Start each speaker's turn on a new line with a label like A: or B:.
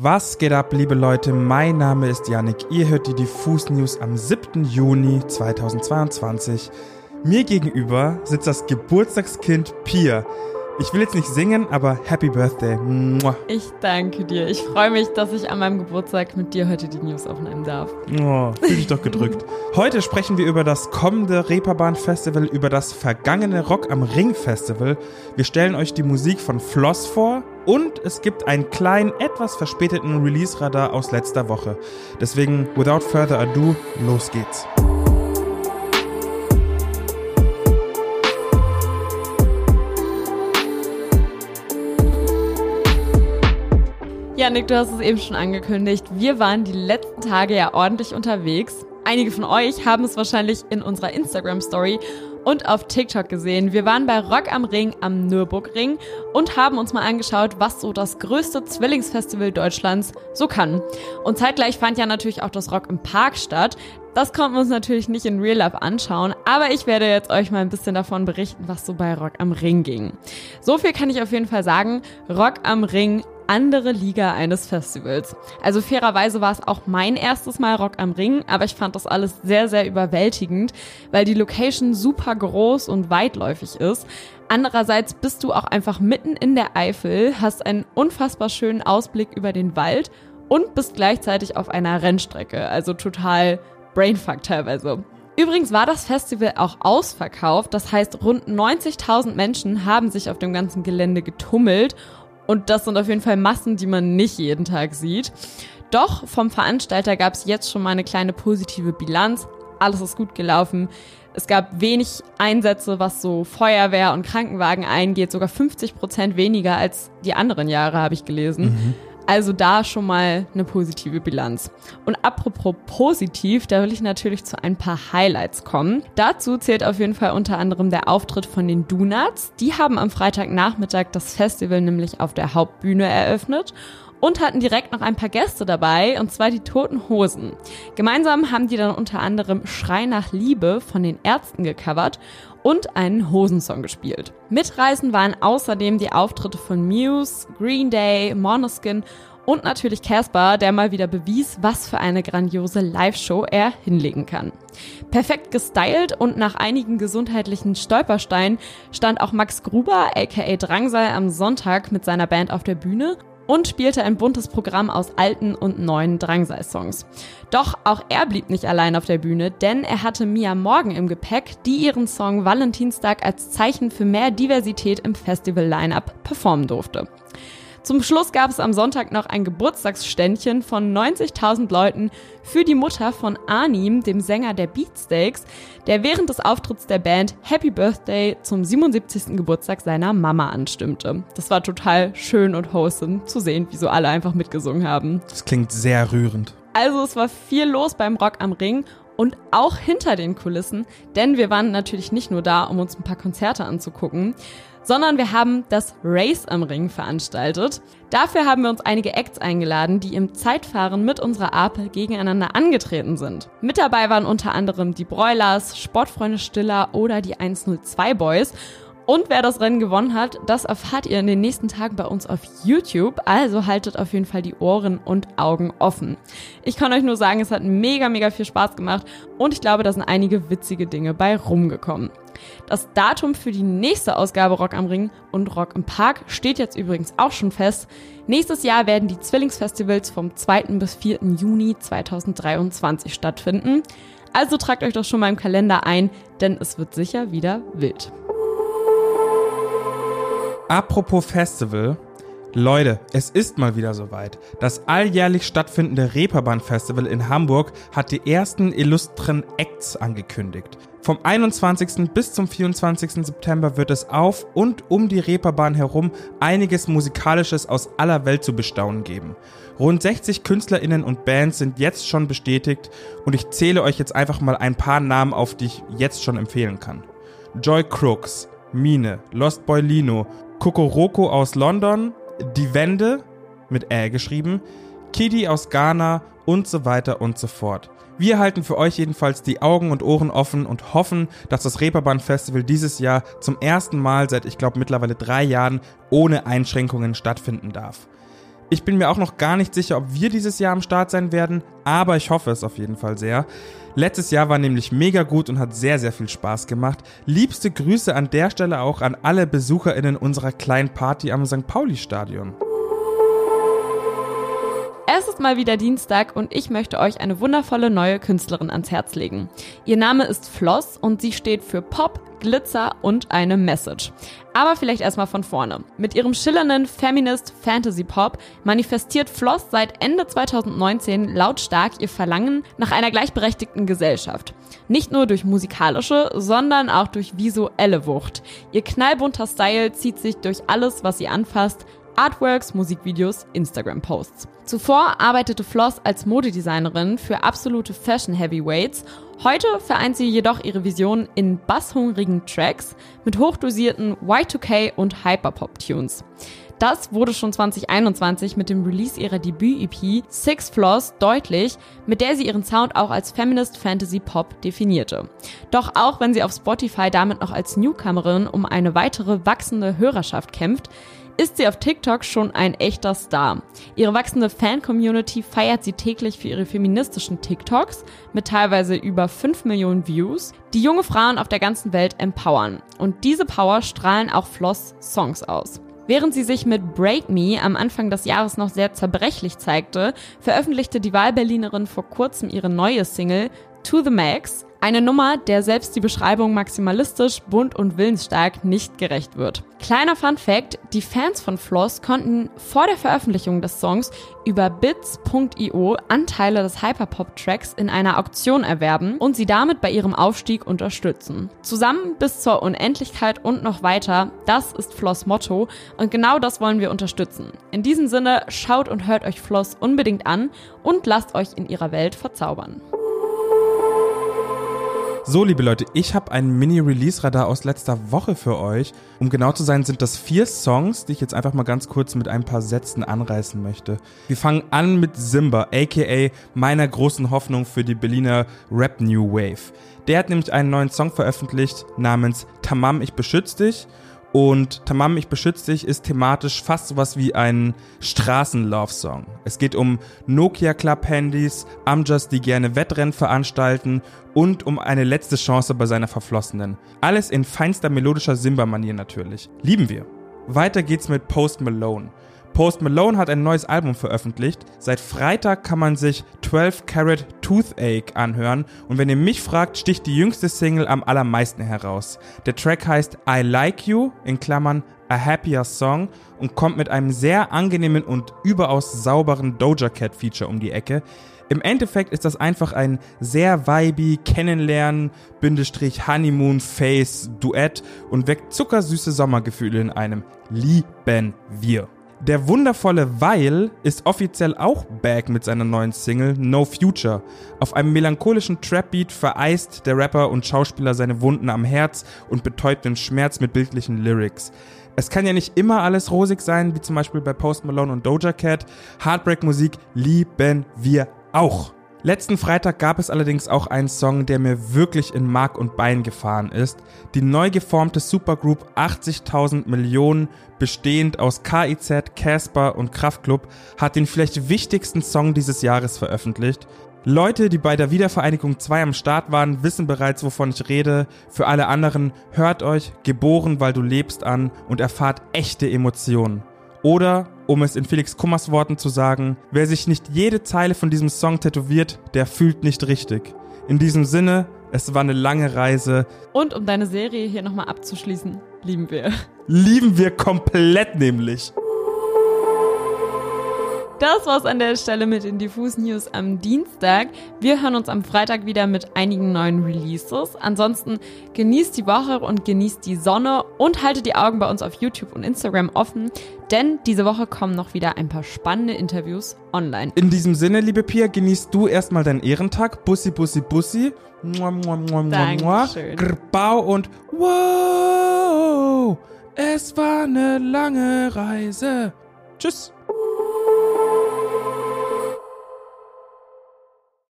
A: Was geht ab, liebe Leute? Mein Name ist Yannick. Ihr hört die Diffus News am 7. Juni 2022. Mir gegenüber sitzt das Geburtstagskind Pia. Ich will jetzt nicht singen, aber Happy Birthday. Mua.
B: Ich danke dir. Ich freue mich, dass ich an meinem Geburtstag mit dir heute die News aufnehmen darf.
A: Oh, fühl dich doch gedrückt. Heute sprechen wir über das kommende Reeperbahn Festival, über das vergangene Rock am Ring Festival. Wir stellen euch die Musik von Floss vor und es gibt einen kleinen, etwas verspäteten Release-Radar aus letzter Woche. Deswegen, without further ado, los geht's.
B: Janik, du hast es eben schon angekündigt. Wir waren die letzten Tage ja ordentlich unterwegs. Einige von euch haben es wahrscheinlich in unserer Instagram-Story und auf TikTok gesehen. Wir waren bei Rock am Ring am Nürburgring und haben uns mal angeschaut, was so das größte Zwillingsfestival Deutschlands so kann. Und zeitgleich fand ja natürlich auch das Rock im Park statt. Das konnten wir uns natürlich nicht in Real Life anschauen, aber ich werde jetzt euch mal ein bisschen davon berichten, was so bei Rock am Ring ging. So viel kann ich auf jeden Fall sagen. Rock am Ring andere Liga eines Festivals. Also fairerweise war es auch mein erstes Mal Rock am Ring, aber ich fand das alles sehr, sehr überwältigend, weil die Location super groß und weitläufig ist. Andererseits bist du auch einfach mitten in der Eifel, hast einen unfassbar schönen Ausblick über den Wald und bist gleichzeitig auf einer Rennstrecke. Also total Brainfuck teilweise. Übrigens war das Festival auch ausverkauft, das heißt rund 90.000 Menschen haben sich auf dem ganzen Gelände getummelt und das sind auf jeden Fall Massen, die man nicht jeden Tag sieht. Doch vom Veranstalter gab es jetzt schon mal eine kleine positive Bilanz. Alles ist gut gelaufen. Es gab wenig Einsätze, was so Feuerwehr und Krankenwagen eingeht, sogar 50 Prozent weniger als die anderen Jahre, habe ich gelesen. Mhm. Also da schon mal eine positive Bilanz. Und apropos positiv, da will ich natürlich zu ein paar Highlights kommen. Dazu zählt auf jeden Fall unter anderem der Auftritt von den Donuts. Die haben am Freitagnachmittag das Festival nämlich auf der Hauptbühne eröffnet und hatten direkt noch ein paar Gäste dabei, und zwar die Toten Hosen. Gemeinsam haben die dann unter anderem Schrei nach Liebe von den Ärzten gecovert und einen Hosensong gespielt. Mitreisen waren außerdem die Auftritte von Muse, Green Day, Monoskin und natürlich Casper, der mal wieder bewies, was für eine grandiose Live-Show er hinlegen kann. Perfekt gestylt und nach einigen gesundheitlichen Stolpersteinen stand auch Max Gruber, aka Drangsal, am Sonntag mit seiner Band auf der Bühne und spielte ein buntes Programm aus alten und neuen Drangsal-Songs. Doch auch er blieb nicht allein auf der Bühne, denn er hatte Mia Morgan im Gepäck, die ihren Song Valentinstag als Zeichen für mehr Diversität im Festival-Line-Up performen durfte. Zum Schluss gab es am Sonntag noch ein Geburtstagsständchen von 90.000 Leuten für die Mutter von Arnim, dem Sänger der Beatsteaks, der während des Auftritts der Band Happy Birthday zum 77. Geburtstag seiner Mama anstimmte. Das war total schön und wholesome zu sehen, wie so alle einfach mitgesungen haben.
A: Das klingt sehr rührend.
B: Also es war viel los beim Rock am Ring und auch hinter den Kulissen, denn wir waren natürlich nicht nur da, um uns ein paar Konzerte anzugucken, sondern wir haben das Race am Ring veranstaltet. Dafür haben wir uns einige Acts eingeladen, die im Zeitfahren mit unserer Ape gegeneinander angetreten sind. Mit dabei waren unter anderem die Broilers, Sportfreunde Stiller oder die 102 Boys. Und wer das Rennen gewonnen hat, das erfahrt ihr in den nächsten Tagen bei uns auf YouTube. Also haltet auf jeden Fall die Ohren und Augen offen. Ich kann euch nur sagen, es hat mega, mega viel Spaß gemacht und ich glaube, da sind einige witzige Dinge bei rumgekommen. Das Datum für die nächste Ausgabe Rock am Ring und Rock im Park steht jetzt übrigens auch schon fest. Nächstes Jahr werden die Zwillingsfestivals vom 2. bis 4. Juni 2023 stattfinden. Also tragt euch doch schon mal im Kalender ein, denn es wird sicher wieder wild.
A: Apropos Festival. Leute, es ist mal wieder soweit. Das alljährlich stattfindende Reeperbahn Festival in Hamburg hat die ersten illustren Acts angekündigt. Vom 21. bis zum 24. September wird es auf und um die Reeperbahn herum einiges Musikalisches aus aller Welt zu bestaunen geben. Rund 60 KünstlerInnen und Bands sind jetzt schon bestätigt und ich zähle euch jetzt einfach mal ein paar Namen auf, die ich jetzt schon empfehlen kann. Joy Crooks, Mine, Lost Boy Lino, Kokoroko aus London, Die Wende mit Ä geschrieben, Kiddy aus Ghana und so weiter und so fort. Wir halten für euch jedenfalls die Augen und Ohren offen und hoffen, dass das Reeperbahn Festival dieses Jahr zum ersten Mal seit, ich glaube, mittlerweile drei Jahren ohne Einschränkungen stattfinden darf. Ich bin mir auch noch gar nicht sicher, ob wir dieses Jahr am Start sein werden, aber ich hoffe es auf jeden Fall sehr. Letztes Jahr war nämlich mega gut und hat sehr, sehr viel Spaß gemacht. Liebste Grüße an der Stelle auch an alle BesucherInnen unserer kleinen Party am St. Pauli-Stadion.
B: Es ist mal wieder Dienstag und ich möchte euch eine wundervolle neue Künstlerin ans Herz legen. Ihr Name ist Floss und sie steht für Pop, Glitzer und eine Message. Aber vielleicht erstmal von vorne. Mit ihrem schillernden Feminist Fantasy Pop manifestiert Floss seit Ende 2019 lautstark ihr Verlangen nach einer gleichberechtigten Gesellschaft. Nicht nur durch musikalische, sondern auch durch visuelle Wucht. Ihr knallbunter Style zieht sich durch alles, was sie anfasst, Artworks, Musikvideos, Instagram-Posts. Zuvor arbeitete Floss als Modedesignerin für absolute Fashion Heavyweights. Heute vereint sie jedoch ihre Vision in basshungrigen Tracks mit hochdosierten Y2K und Hyperpop-Tunes. Das wurde schon 2021 mit dem Release ihrer Debüt-EP Six Floss deutlich, mit der sie ihren Sound auch als Feminist Fantasy Pop definierte. Doch auch wenn sie auf Spotify damit noch als Newcomerin um eine weitere wachsende Hörerschaft kämpft, ist sie auf TikTok schon ein echter Star. Ihre wachsende Fan-Community feiert sie täglich für ihre feministischen TikToks mit teilweise über 5 Millionen Views, die junge Frauen auf der ganzen Welt empowern. Und diese Power strahlen auch Floss Songs aus. Während sie sich mit Break Me am Anfang des Jahres noch sehr zerbrechlich zeigte, veröffentlichte die Wahlberlinerin vor kurzem ihre neue Single To the Max, eine Nummer, der selbst die Beschreibung maximalistisch, bunt und willensstark nicht gerecht wird. Kleiner Fun Fact, die Fans von Floss konnten vor der Veröffentlichung des Songs über bits.io Anteile des Hyperpop-Tracks in einer Auktion erwerben und sie damit bei ihrem Aufstieg unterstützen. Zusammen bis zur Unendlichkeit und noch weiter, das ist Floss Motto und genau das wollen wir unterstützen. In diesem Sinne, schaut und hört euch Floss unbedingt an und lasst euch in ihrer Welt verzaubern.
A: So, liebe Leute, ich habe ein Mini-Release-Radar aus letzter Woche für euch. Um genau zu sein, sind das vier Songs, die ich jetzt einfach mal ganz kurz mit ein paar Sätzen anreißen möchte. Wir fangen an mit Simba, aka meiner großen Hoffnung für die Berliner Rap New Wave. Der hat nämlich einen neuen Song veröffentlicht namens Tamam, ich beschütze dich. Und Tamam, ich beschütze dich ist thematisch fast sowas wie ein Straßen-Love-Song. Es geht um Nokia Club-Handys, Amjas, die gerne Wettrennen veranstalten und um eine letzte Chance bei seiner Verflossenen. Alles in feinster melodischer Simba-Manier natürlich. Lieben wir. Weiter geht's mit Post Malone. Post Malone hat ein neues Album veröffentlicht. Seit Freitag kann man sich 12 Carat Toothache anhören und wenn ihr mich fragt, sticht die jüngste Single am allermeisten heraus. Der Track heißt I Like You in Klammern A Happier Song und kommt mit einem sehr angenehmen und überaus sauberen Doja Cat Feature um die Ecke. Im Endeffekt ist das einfach ein sehr vibey Kennenlernen, Bindestrich Honeymoon Face Duett und weckt zuckersüße Sommergefühle in einem. Lieben wir. Der wundervolle Weil ist offiziell auch back mit seiner neuen Single No Future. Auf einem melancholischen Trap-Beat vereist der Rapper und Schauspieler seine Wunden am Herz und betäubt den Schmerz mit bildlichen Lyrics. Es kann ja nicht immer alles rosig sein, wie zum Beispiel bei Post Malone und Doja Cat. Heartbreak-Musik lieben wir auch. Letzten Freitag gab es allerdings auch einen Song, der mir wirklich in Mark und Bein gefahren ist. Die neu geformte Supergroup 80.000 Millionen, bestehend aus KIZ, Casper und Kraftklub, hat den vielleicht wichtigsten Song dieses Jahres veröffentlicht. Leute, die bei der Wiedervereinigung 2 am Start waren, wissen bereits, wovon ich rede. Für alle anderen, hört euch Geboren, weil du lebst an und erfahrt echte Emotionen. Oder, um es in Felix Kummers Worten zu sagen, wer sich nicht jede Zeile von diesem Song tätowiert, der fühlt nicht richtig. In diesem Sinne, es war eine lange Reise.
B: Und um deine Serie hier nochmal abzuschließen, lieben wir.
A: Lieben wir komplett nämlich.
B: Das war's an der Stelle mit den Diffus News am Dienstag. Wir hören uns am Freitag wieder mit einigen neuen Releases. Ansonsten genießt die Woche und genießt die Sonne und haltet die Augen bei uns auf YouTube und Instagram offen, denn diese Woche kommen noch wieder ein paar spannende Interviews online.
A: In diesem Sinne, liebe Pia, genießt du erstmal deinen Ehrentag. Bussi, bussi, bussi. Mua, mua, mua, mua, mua. Grbau und wow, es war eine lange Reise. Tschüss.